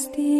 Christi.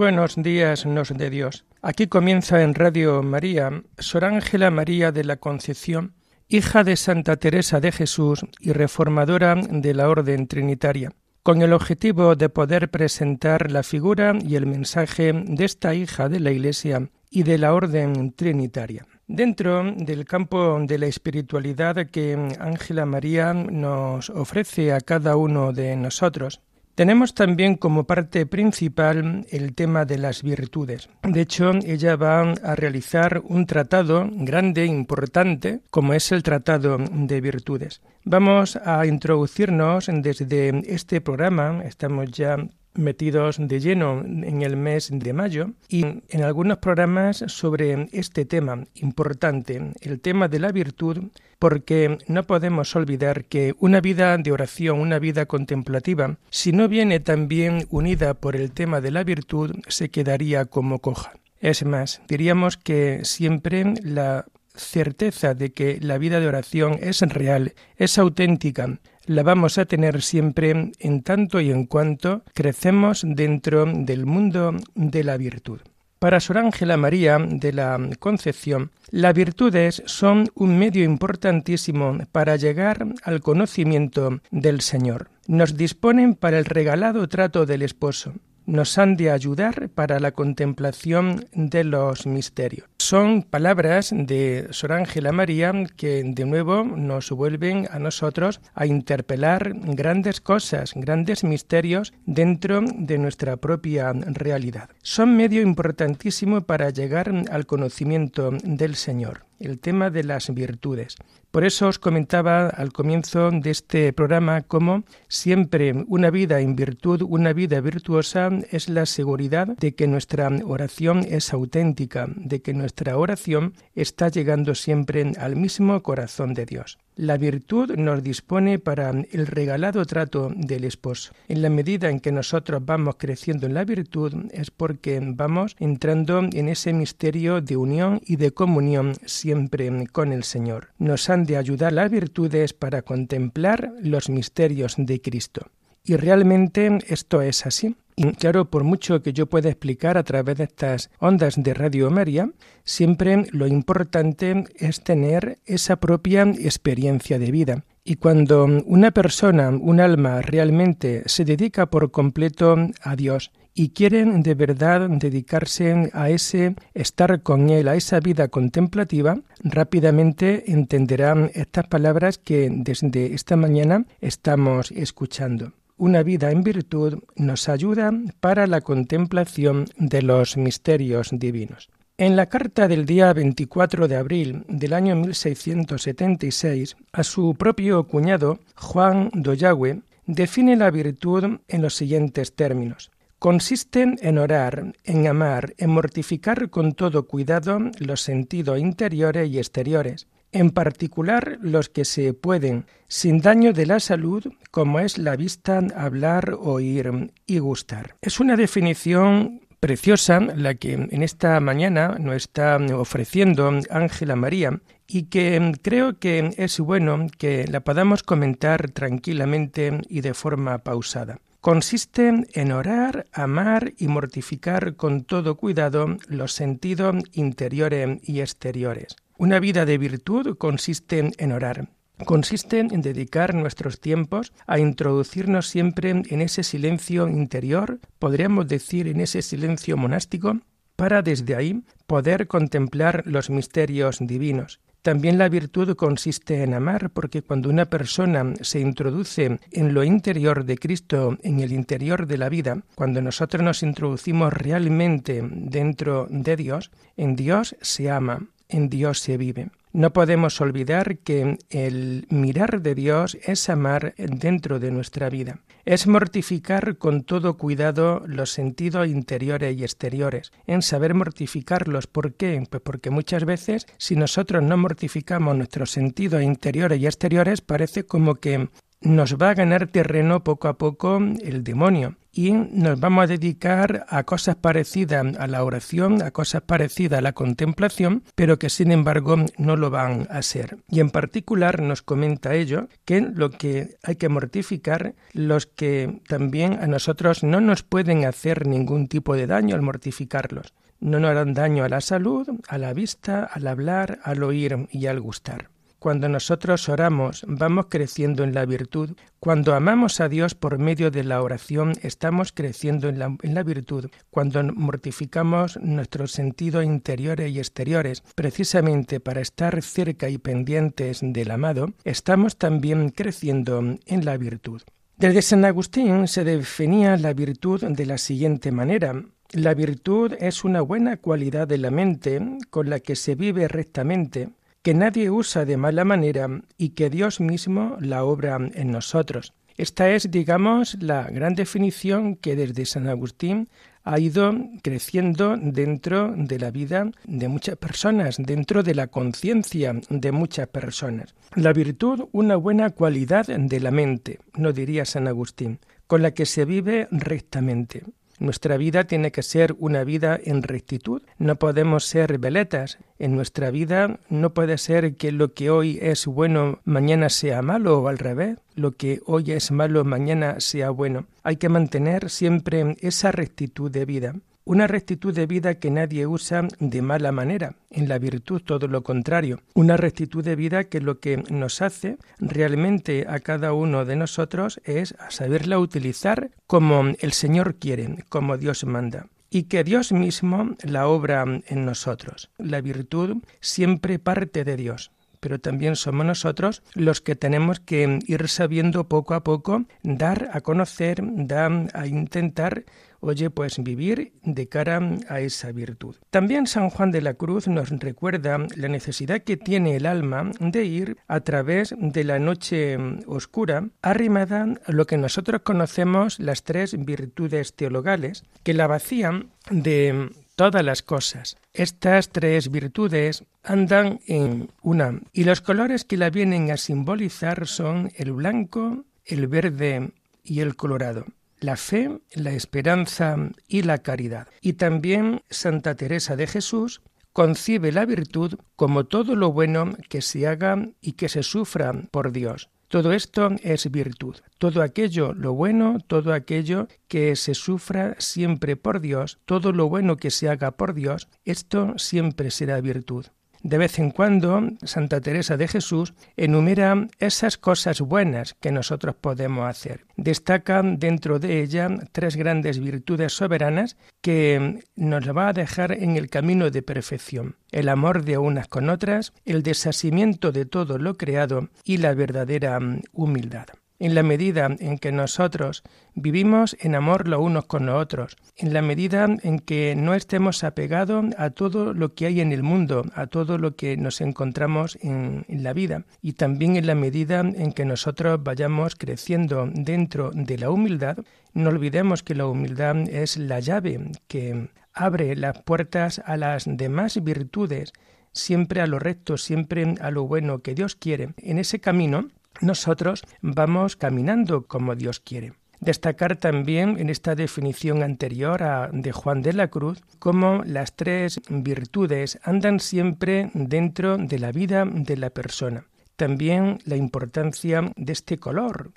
Buenos días, nos de Dios. Aquí comienza en Radio María Sor Ángela María de la Concepción, hija de Santa Teresa de Jesús y reformadora de la Orden Trinitaria, con el objetivo de poder presentar la figura y el mensaje de esta hija de la Iglesia y de la Orden Trinitaria. Dentro del campo de la espiritualidad que Ángela María nos ofrece a cada uno de nosotros, tenemos también como parte principal el tema de las virtudes. De hecho, ella va a realizar un tratado grande, importante, como es el Tratado de Virtudes. Vamos a introducirnos desde este programa, estamos ya metidos de lleno en el mes de mayo y en algunos programas sobre este tema importante, el tema de la virtud, porque no podemos olvidar que una vida de oración, una vida contemplativa, si no viene también unida por el tema de la virtud, se quedaría como coja. Es más, diríamos que siempre la certeza de que la vida de oración es real, es auténtica, la vamos a tener siempre en tanto y en cuanto crecemos dentro del mundo de la virtud. Para Sor Ángela María de la Concepción, las virtudes son un medio importantísimo para llegar al conocimiento del Señor. Nos disponen para el regalado trato del esposo nos han de ayudar para la contemplación de los misterios. Son palabras de Sor Ángela María que de nuevo nos vuelven a nosotros a interpelar grandes cosas, grandes misterios dentro de nuestra propia realidad. Son medio importantísimo para llegar al conocimiento del Señor el tema de las virtudes. Por eso os comentaba al comienzo de este programa cómo siempre una vida en virtud, una vida virtuosa es la seguridad de que nuestra oración es auténtica, de que nuestra oración está llegando siempre al mismo corazón de Dios. La virtud nos dispone para el regalado trato del esposo. En la medida en que nosotros vamos creciendo en la virtud es porque vamos entrando en ese misterio de unión y de comunión siempre con el Señor. Nos han de ayudar las virtudes para contemplar los misterios de Cristo. Y realmente esto es así. Y claro, por mucho que yo pueda explicar a través de estas ondas de Radio María, siempre lo importante es tener esa propia experiencia de vida. Y cuando una persona, un alma realmente se dedica por completo a Dios y quieren de verdad dedicarse a ese estar con Él, a esa vida contemplativa, rápidamente entenderán estas palabras que desde esta mañana estamos escuchando una vida en virtud nos ayuda para la contemplación de los misterios divinos. En la carta del día 24 de abril del año 1676 a su propio cuñado Juan Doyagüe define la virtud en los siguientes términos. Consiste en orar, en amar, en mortificar con todo cuidado los sentidos interiores y exteriores, en particular los que se pueden, sin daño de la salud, como es la vista, hablar, oír y gustar. Es una definición preciosa la que en esta mañana nos está ofreciendo Ángela María y que creo que es bueno que la podamos comentar tranquilamente y de forma pausada. Consiste en orar, amar y mortificar con todo cuidado los sentidos interiores y exteriores. Una vida de virtud consiste en orar. consiste en dedicar nuestros tiempos a introducirnos siempre en ese silencio interior, podríamos decir en ese silencio monástico, para desde ahí poder contemplar los misterios divinos. También la virtud consiste en amar, porque cuando una persona se introduce en lo interior de Cristo, en el interior de la vida, cuando nosotros nos introducimos realmente dentro de Dios, en Dios se ama, en Dios se vive. No podemos olvidar que el mirar de Dios es amar dentro de nuestra vida. Es mortificar con todo cuidado los sentidos interiores y exteriores, en saber mortificarlos. ¿Por qué? Pues porque muchas veces si nosotros no mortificamos nuestros sentidos interiores y exteriores parece como que nos va a ganar terreno poco a poco el demonio y nos vamos a dedicar a cosas parecidas a la oración, a cosas parecidas a la contemplación, pero que sin embargo no lo van a ser. Y en particular nos comenta ello que lo que hay que mortificar, los que también a nosotros no nos pueden hacer ningún tipo de daño al mortificarlos. No nos harán daño a la salud, a la vista, al hablar, al oír y al gustar. Cuando nosotros oramos, vamos creciendo en la virtud. Cuando amamos a Dios por medio de la oración, estamos creciendo en la, virtud. Cuando mortificamos nuestros sentidos interiores y exteriores, precisamente para estar cerca y pendientes del amado, estamos también creciendo en la virtud. Desde San Agustín se definía la virtud de la siguiente manera. La virtud es una buena cualidad de la mente con la que se vive rectamente, que nadie usa de mala manera y que Dios mismo la obra en nosotros. Esta es, digamos, la gran definición que desde San Agustín ha ido creciendo dentro de la vida de muchas personas, dentro de la conciencia de muchas personas. La virtud, una buena cualidad de la mente, no diría San Agustín, con la que se vive rectamente. Nuestra vida tiene que ser una vida en rectitud. No podemos ser veletas. En nuestra vida no puede ser que lo que hoy es bueno mañana sea malo o al revés. Lo que hoy es malo mañana sea bueno. Hay que mantener siempre esa rectitud de vida. Una rectitud de vida que nadie usa de mala manera, en la virtud todo lo contrario. Una rectitud de vida que lo que nos hace realmente a cada uno de nosotros es saberla utilizar como el Señor quiere, como Dios manda y que Dios mismo la obra en nosotros. La virtud siempre parte de Dios pero también somos nosotros los que tenemos que ir sabiendo poco a poco dar a conocer, dar a intentar oye, pues vivir de cara a esa virtud. También San Juan de la Cruz nos recuerda la necesidad que tiene el alma de ir a través de la noche oscura, arrimada a lo que nosotros conocemos las tres virtudes teologales, que la vacían de todas las cosas. Estas tres virtudes andan en una, y los colores que la vienen a simbolizar son el blanco, el verde y el colorado la fe, la esperanza y la caridad. Y también Santa Teresa de Jesús concibe la virtud como todo lo bueno que se haga y que se sufra por Dios. Todo esto es virtud. Todo aquello, lo bueno, todo aquello que se sufra siempre por Dios, todo lo bueno que se haga por Dios, esto siempre será virtud. De vez en cuando, Santa Teresa de Jesús enumera esas cosas buenas que nosotros podemos hacer. Destaca dentro de ella tres grandes virtudes soberanas que nos va a dejar en el camino de perfección. El amor de unas con otras, el desasimiento de todo lo creado y la verdadera humildad en la medida en que nosotros vivimos en amor los unos con los otros, en la medida en que no estemos apegados a todo lo que hay en el mundo, a todo lo que nos encontramos en, la vida, y también en la medida en que nosotros vayamos creciendo dentro de la humildad, no olvidemos que la humildad es la llave que abre las puertas a las demás virtudes, siempre a lo recto, siempre a lo bueno que Dios quiere. En ese camino nosotros vamos caminando como Dios quiere. Destacar también en esta definición anterior a, de Juan de la Cruz cómo las tres virtudes andan siempre dentro de la vida de la persona. También la importancia de este color,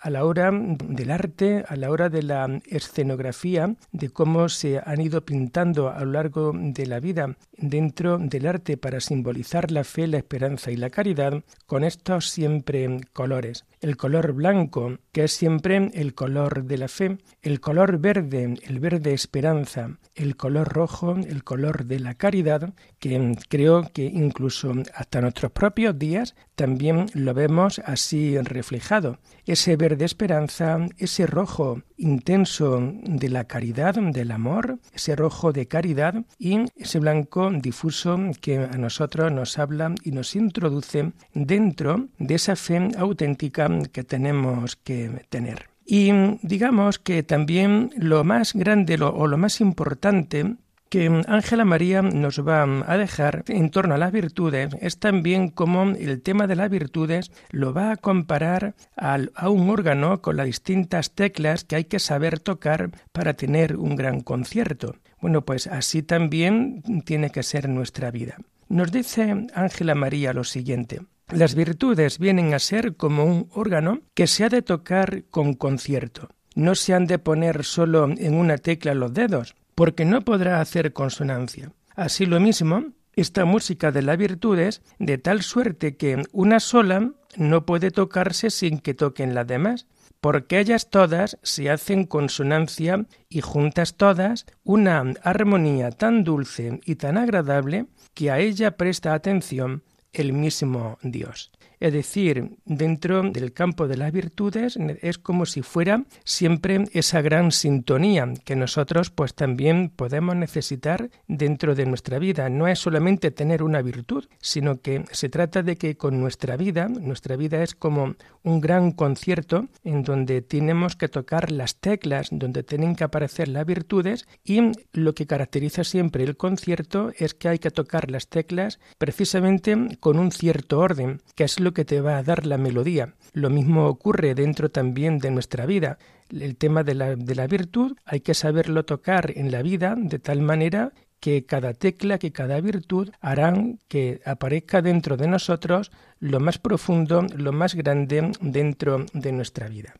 a la hora del arte, a la hora de la escenografía, de cómo se han ido pintando a lo largo de la vida dentro del arte para simbolizar la fe, la esperanza y la caridad, con estos siempre colores. El color blanco, que es siempre el color de la fe, el color verde, el verde esperanza, el color rojo, el color de la caridad, que creo que incluso hasta nuestros propios días también lo vemos así reflejado. Ese verde esperanza, ese rojo intenso de la caridad, del amor, ese rojo de caridad y ese blanco difuso que a nosotros nos habla y nos introduce dentro de esa fe auténtica que tenemos que tener. Y digamos que también lo más grande o lo más importante que Ángela María nos va a dejar en torno a las virtudes es también como el tema de las virtudes lo va a comparar a un órgano con las distintas teclas que hay que saber tocar para tener un gran concierto. Bueno, pues así también tiene que ser nuestra vida. Nos dice Ángela María lo siguiente. Las virtudes vienen a ser como un órgano que se ha de tocar con concierto. No se han de poner solo en una tecla los dedos, porque no podrá hacer consonancia. Así lo mismo, esta música de las virtudes, de tal suerte que una sola no puede tocarse sin que toquen las demás, porque ellas todas se hacen consonancia y juntas todas una armonía tan dulce y tan agradable que a ella presta atención el mismo Dios. Es decir, dentro del campo de las virtudes es como si fuera siempre esa gran sintonía que nosotros pues también podemos necesitar dentro de nuestra vida. No es solamente tener una virtud, sino que se trata de que con nuestra vida, nuestra vida es como un gran concierto en donde tenemos que tocar las teclas, donde tienen que aparecer las virtudes y lo que caracteriza siempre el concierto es que hay que tocar las teclas precisamente con un cierto orden, que es lo que te va a dar la melodía. Lo mismo ocurre dentro también de nuestra vida. El tema de la, de la virtud hay que saberlo tocar en la vida de tal manera que cada tecla, que cada virtud harán que aparezca dentro de nosotros lo más profundo, lo más grande dentro de nuestra vida.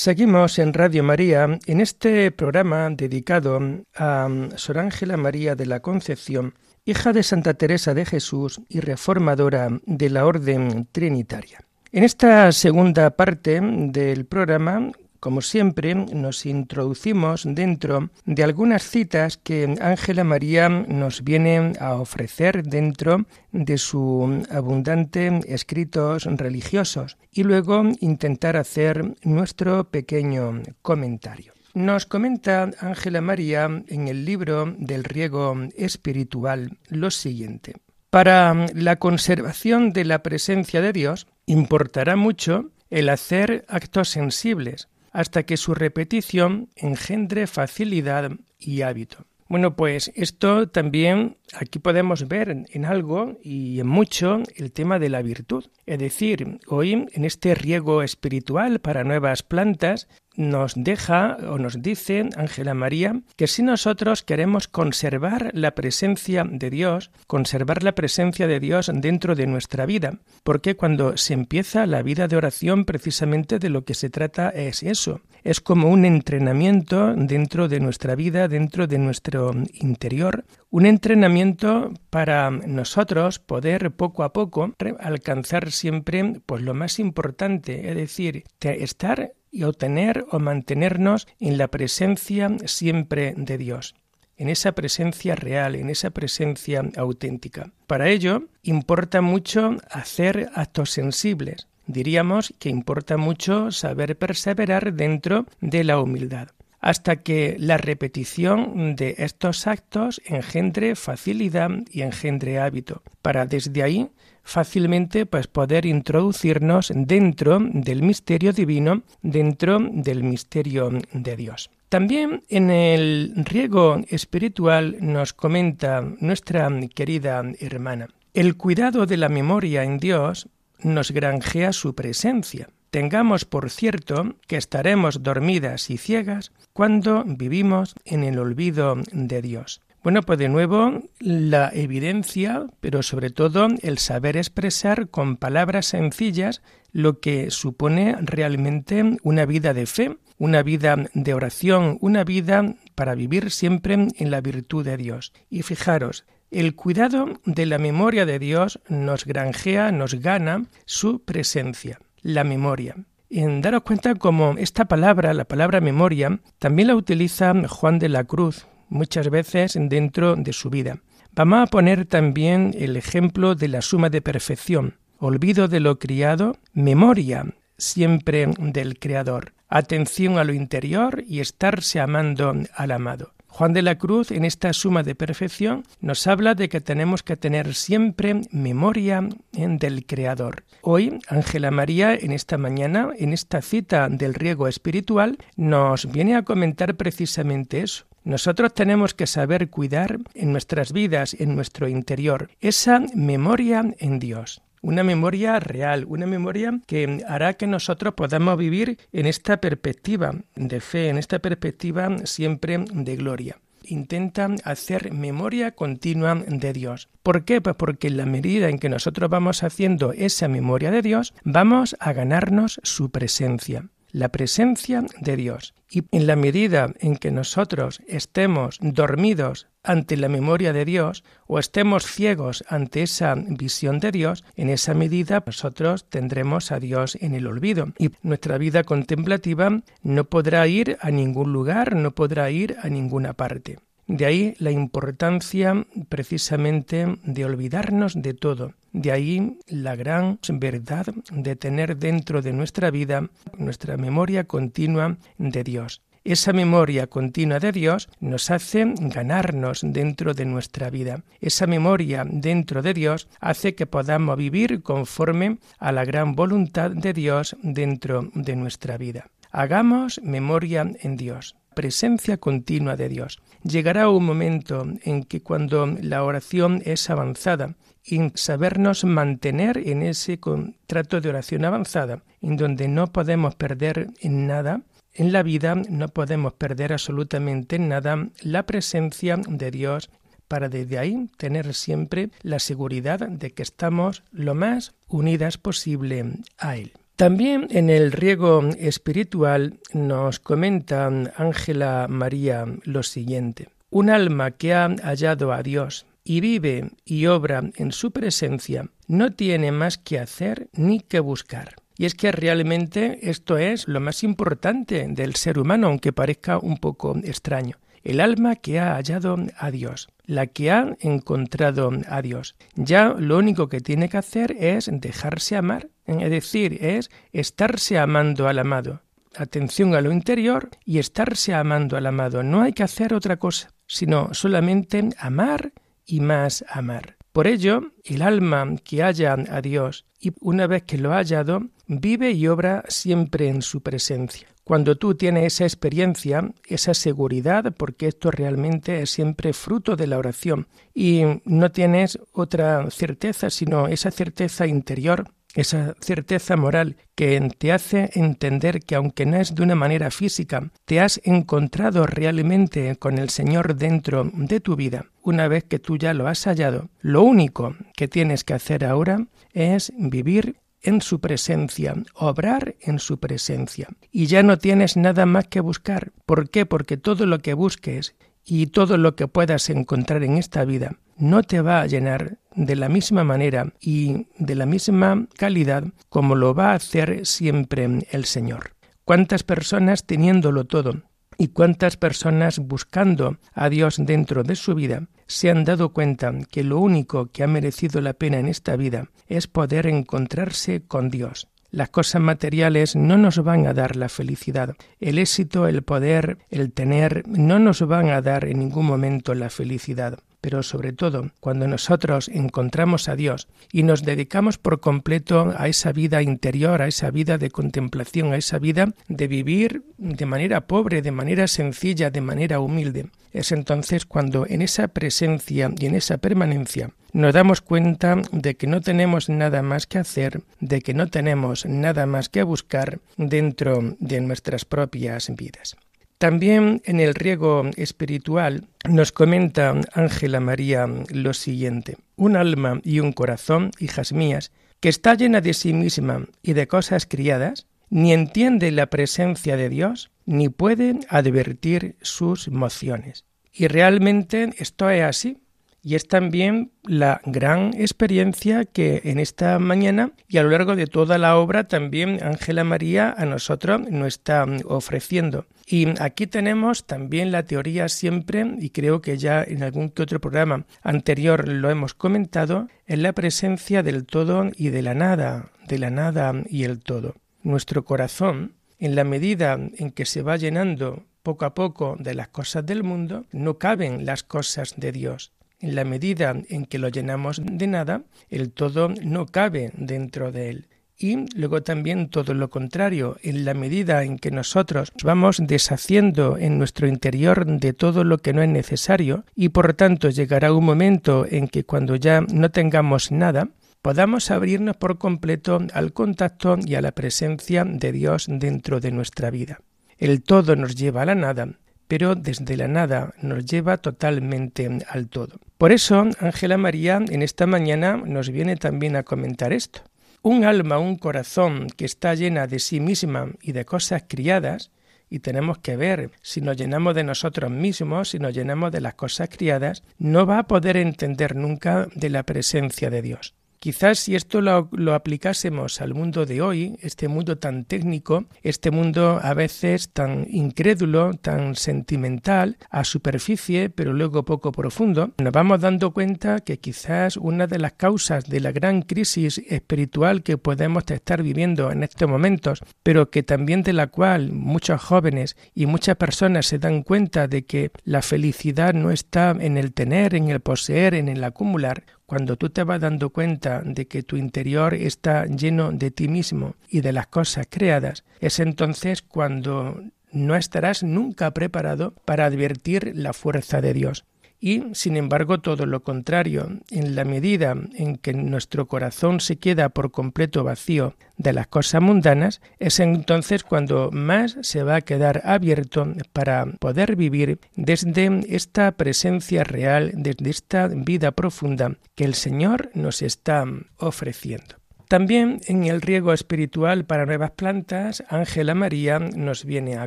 Seguimos en Radio María en este programa dedicado a Sor Ángela María de la Concepción, hija de Santa Teresa de Jesús y reformadora de la Orden Trinitaria. En esta segunda parte del programa como siempre, nos introducimos dentro de algunas citas que Ángela María nos viene a ofrecer dentro de su abundante escritos religiosos y luego intentar hacer nuestro pequeño comentario. Nos comenta Ángela María en el libro del riego espiritual lo siguiente. Para la conservación de la presencia de Dios importará mucho el hacer actos sensibles, hasta que su repetición engendre facilidad y hábito. Bueno, pues esto también aquí podemos ver en algo y en mucho el tema de la virtud. Es decir, hoy en este riego espiritual para nuevas plantas nos deja o nos dice Ángela María que si nosotros queremos conservar la presencia de Dios, conservar la presencia de Dios dentro de nuestra vida, porque cuando se empieza la vida de oración precisamente de lo que se trata es eso, es como un entrenamiento dentro de nuestra vida, dentro de nuestro interior, un entrenamiento para nosotros poder poco a poco alcanzar siempre pues lo más importante, es decir, estar y obtener o mantenernos en la presencia siempre de Dios, en esa presencia real, en esa presencia auténtica. Para ello importa mucho hacer actos sensibles. Diríamos que importa mucho saber perseverar dentro de la humildad hasta que la repetición de estos actos engendre facilidad y engendre hábito, para desde ahí fácilmente pues poder introducirnos dentro del misterio divino, dentro del misterio de Dios. También en el riego espiritual nos comenta nuestra querida hermana, el cuidado de la memoria en Dios nos granjea su presencia. Tengamos por cierto que estaremos dormidas y ciegas cuando vivimos en el olvido de Dios. Bueno, pues de nuevo la evidencia, pero sobre todo el saber expresar con palabras sencillas lo que supone realmente una vida de fe, una vida de oración, una vida para vivir siempre en la virtud de Dios. Y fijaros, el cuidado de la memoria de Dios nos granjea, nos gana su presencia, la memoria. En daros cuenta como esta palabra, la palabra memoria, también la utiliza Juan de la Cruz muchas veces dentro de su vida. Vamos a poner también el ejemplo de la suma de perfección. Olvido de lo criado, memoria siempre del Creador, atención a lo interior y estarse amando al amado. Juan de la Cruz en esta suma de perfección nos habla de que tenemos que tener siempre memoria del Creador. Hoy, Ángela María, en esta mañana, en esta cita del riego espiritual, nos viene a comentar precisamente eso. Nosotros tenemos que saber cuidar en nuestras vidas, en nuestro interior, esa memoria en Dios una memoria real, una memoria que hará que nosotros podamos vivir en esta perspectiva de fe, en esta perspectiva siempre de gloria. Intenta hacer memoria continua de Dios. ¿Por qué? Pues porque en la medida en que nosotros vamos haciendo esa memoria de Dios, vamos a ganarnos su presencia la presencia de Dios. Y en la medida en que nosotros estemos dormidos ante la memoria de Dios o estemos ciegos ante esa visión de Dios, en esa medida nosotros tendremos a Dios en el olvido y nuestra vida contemplativa no podrá ir a ningún lugar, no podrá ir a ninguna parte. De ahí la importancia precisamente de olvidarnos de todo. De ahí la gran verdad de tener dentro de nuestra vida nuestra memoria continua de Dios. Esa memoria continua de Dios nos hace ganarnos dentro de nuestra vida. Esa memoria dentro de Dios hace que podamos vivir conforme a la gran voluntad de Dios dentro de nuestra vida. Hagamos memoria en Dios presencia continua de Dios. Llegará un momento en que cuando la oración es avanzada y sabernos mantener en ese contrato de oración avanzada, en donde no podemos perder en nada, en la vida no podemos perder absolutamente nada la presencia de Dios para desde ahí tener siempre la seguridad de que estamos lo más unidas posible a Él. También en el riego espiritual nos comenta Ángela María lo siguiente. Un alma que ha hallado a Dios y vive y obra en su presencia no tiene más que hacer ni que buscar. Y es que realmente esto es lo más importante del ser humano, aunque parezca un poco extraño el alma que ha hallado a Dios, la que ha encontrado a Dios. Ya lo único que tiene que hacer es dejarse amar, es decir, es estarse amando al amado. Atención a lo interior y estarse amando al amado. No hay que hacer otra cosa, sino solamente amar y más amar. Por ello, el alma que halla a Dios y una vez que lo ha hallado, vive y obra siempre en su presencia. Cuando tú tienes esa experiencia, esa seguridad, porque esto realmente es siempre fruto de la oración, y no tienes otra certeza, sino esa certeza interior esa certeza moral que te hace entender que aunque no es de una manera física, te has encontrado realmente con el Señor dentro de tu vida, una vez que tú ya lo has hallado, lo único que tienes que hacer ahora es vivir en su presencia, obrar en su presencia. Y ya no tienes nada más que buscar. ¿Por qué? Porque todo lo que busques y todo lo que puedas encontrar en esta vida no te va a llenar de la misma manera y de la misma calidad como lo va a hacer siempre el Señor. ¿Cuántas personas teniéndolo todo y cuántas personas buscando a Dios dentro de su vida se han dado cuenta que lo único que ha merecido la pena en esta vida es poder encontrarse con Dios? Las cosas materiales no nos van a dar la felicidad. El éxito, el poder, el tener, no nos van a dar en ningún momento la felicidad pero sobre todo cuando nosotros encontramos a Dios y nos dedicamos por completo a esa vida interior, a esa vida de contemplación, a esa vida de vivir de manera pobre, de manera sencilla, de manera humilde. Es entonces cuando en esa presencia y en esa permanencia nos damos cuenta de que no tenemos nada más que hacer, de que no tenemos nada más que buscar dentro de nuestras propias vidas. También en el riego espiritual nos comenta Ángela María lo siguiente. Un alma y un corazón, hijas mías, que está llena de sí misma y de cosas criadas, ni entiende la presencia de Dios, ni puede advertir sus mociones. Y realmente esto es así. Y es también la gran experiencia que en esta mañana y a lo largo de toda la obra también Ángela María a nosotros nos está ofreciendo. Y aquí tenemos también la teoría siempre, y creo que ya en algún que otro programa anterior lo hemos comentado, en la presencia del todo y de la nada, de la nada y el todo. Nuestro corazón, en la medida en que se va llenando poco a poco de las cosas del mundo, no caben las cosas de Dios. En la medida en que lo llenamos de nada, el todo no cabe dentro de él. Y luego también todo lo contrario, en la medida en que nosotros vamos deshaciendo en nuestro interior de todo lo que no es necesario y por tanto llegará un momento en que cuando ya no tengamos nada, podamos abrirnos por completo al contacto y a la presencia de Dios dentro de nuestra vida. El todo nos lleva a la nada, pero desde la nada nos lleva totalmente al todo. Por eso, Ángela María en esta mañana nos viene también a comentar esto. Un alma, un corazón que está llena de sí misma y de cosas criadas, y tenemos que ver si nos llenamos de nosotros mismos, si nos llenamos de las cosas criadas, no va a poder entender nunca de la presencia de Dios. Quizás si esto lo, aplicásemos al mundo de hoy, este mundo tan técnico, este mundo a veces tan incrédulo, tan sentimental, a superficie, pero luego poco profundo, nos vamos dando cuenta que quizás una de las causas de la gran crisis espiritual que podemos estar viviendo en estos momentos, pero que también de la cual muchos jóvenes y muchas personas se dan cuenta de que la felicidad no está en el tener, en el poseer, en el acumular, cuando tú te vas dando cuenta de que tu interior está lleno de ti mismo y de las cosas creadas, es entonces cuando no estarás nunca preparado para advertir la fuerza de Dios y, sin embargo, todo lo contrario, en la medida en que nuestro corazón se queda por completo vacío de las cosas mundanas, es entonces cuando más se va a quedar abierto para poder vivir desde esta presencia real, desde esta vida profunda que el Señor nos está ofreciendo. También en el riego espiritual para nuevas plantas, Ángela María nos viene a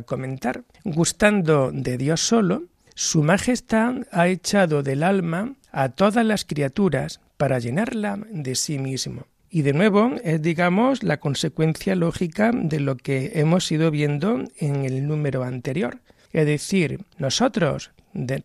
comentar, gustando de Dios solo, su Majestad ha echado del alma a todas las criaturas para llenarla de sí mismo. Y de nuevo es, digamos, la consecuencia lógica de lo que hemos ido viendo en el número anterior. Es decir, nosotros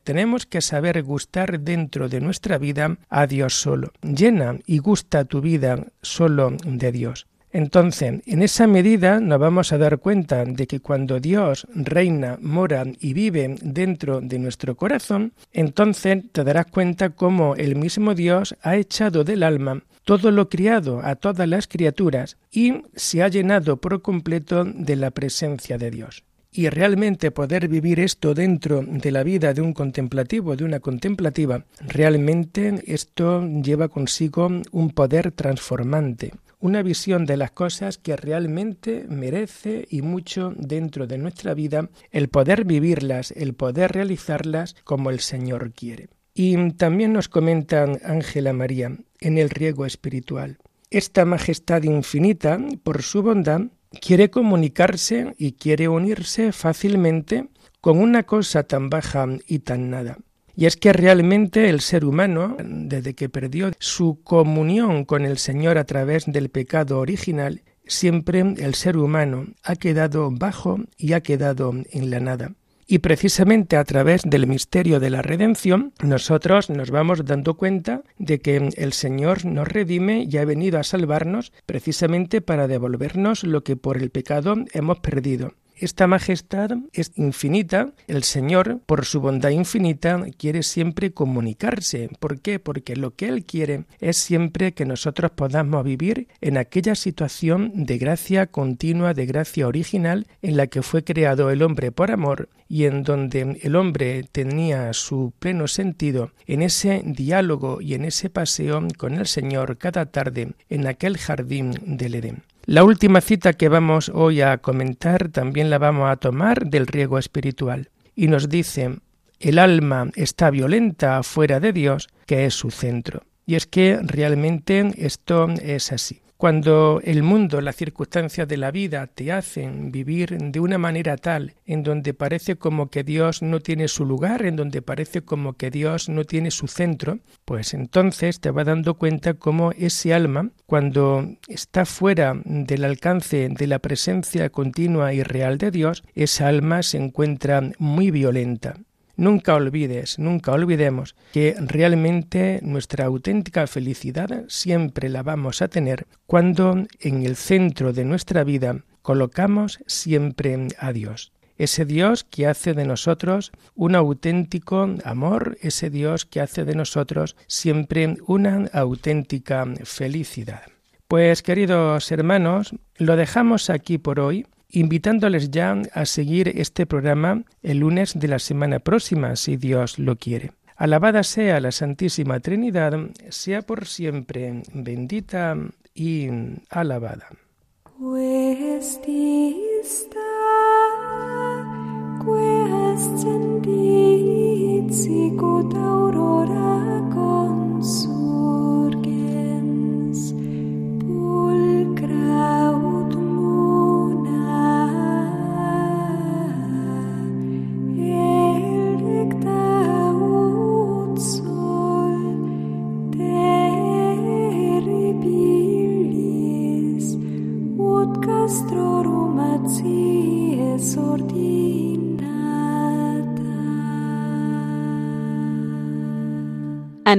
tenemos que saber gustar dentro de nuestra vida a Dios solo. Llena y gusta tu vida solo de Dios. Entonces, en esa medida nos vamos a dar cuenta de que cuando Dios reina, mora y vive dentro de nuestro corazón, entonces te darás cuenta cómo el mismo Dios ha echado del alma todo lo criado a todas las criaturas y se ha llenado por completo de la presencia de Dios. y realmente poder vivir esto dentro de la vida de un contemplativo, de una contemplativa, realmente esto lleva consigo un poder transformante, una visión de las cosas que realmente merece y mucho dentro de nuestra vida el poder vivirlas, el poder realizarlas como el Señor quiere. Y también nos comentan Ángela María en el riego espiritual. Esta majestad infinita, por su bondad, quiere comunicarse y quiere unirse fácilmente con una cosa tan baja y tan nada. Y es que realmente el ser humano, desde que perdió su comunión con el Señor a través del pecado original, siempre el ser humano ha quedado bajo y ha quedado en la nada. Y precisamente a través del misterio de la redención, nosotros nos vamos dando cuenta de que el Señor nos redime y ha venido a salvarnos precisamente para devolvernos lo que por el pecado hemos perdido. Esta majestad es infinita. El Señor, por su bondad infinita, quiere siempre comunicarse. ¿Por qué? Porque lo que Él quiere es siempre que nosotros podamos vivir en aquella situación de gracia continua, de gracia original, en la que fue creado el hombre por amor y en donde el hombre tenía su pleno sentido en ese diálogo y en ese paseo con el Señor cada tarde en aquel jardín del Edén. La última cita que vamos hoy a comentar también la vamos a tomar del riego espiritual y nos dice el alma está violenta fuera de Dios, que es su centro. Y es que realmente esto es así. Cuando el mundo, las circunstancias de la vida te hacen vivir de una manera tal en donde parece como que Dios no tiene su lugar, en donde parece como que Dios no tiene su centro, pues entonces te vas dando cuenta cómo ese alma, cuando está fuera del alcance de la presencia continua y real de Dios, esa alma se encuentra muy violenta. Nunca olvides, nunca olvidemos que realmente nuestra auténtica felicidad siempre la vamos a tener cuando en el centro de nuestra vida colocamos siempre a Dios. Ese Dios que hace de nosotros un auténtico amor, ese Dios que hace de nosotros siempre una auténtica felicidad. Pues queridos hermanos, lo dejamos aquí por hoy invitándoles ya a seguir este programa el lunes de la semana próxima, si Dios lo quiere. Alabada sea la Santísima Trinidad, sea por siempre bendita y alabada.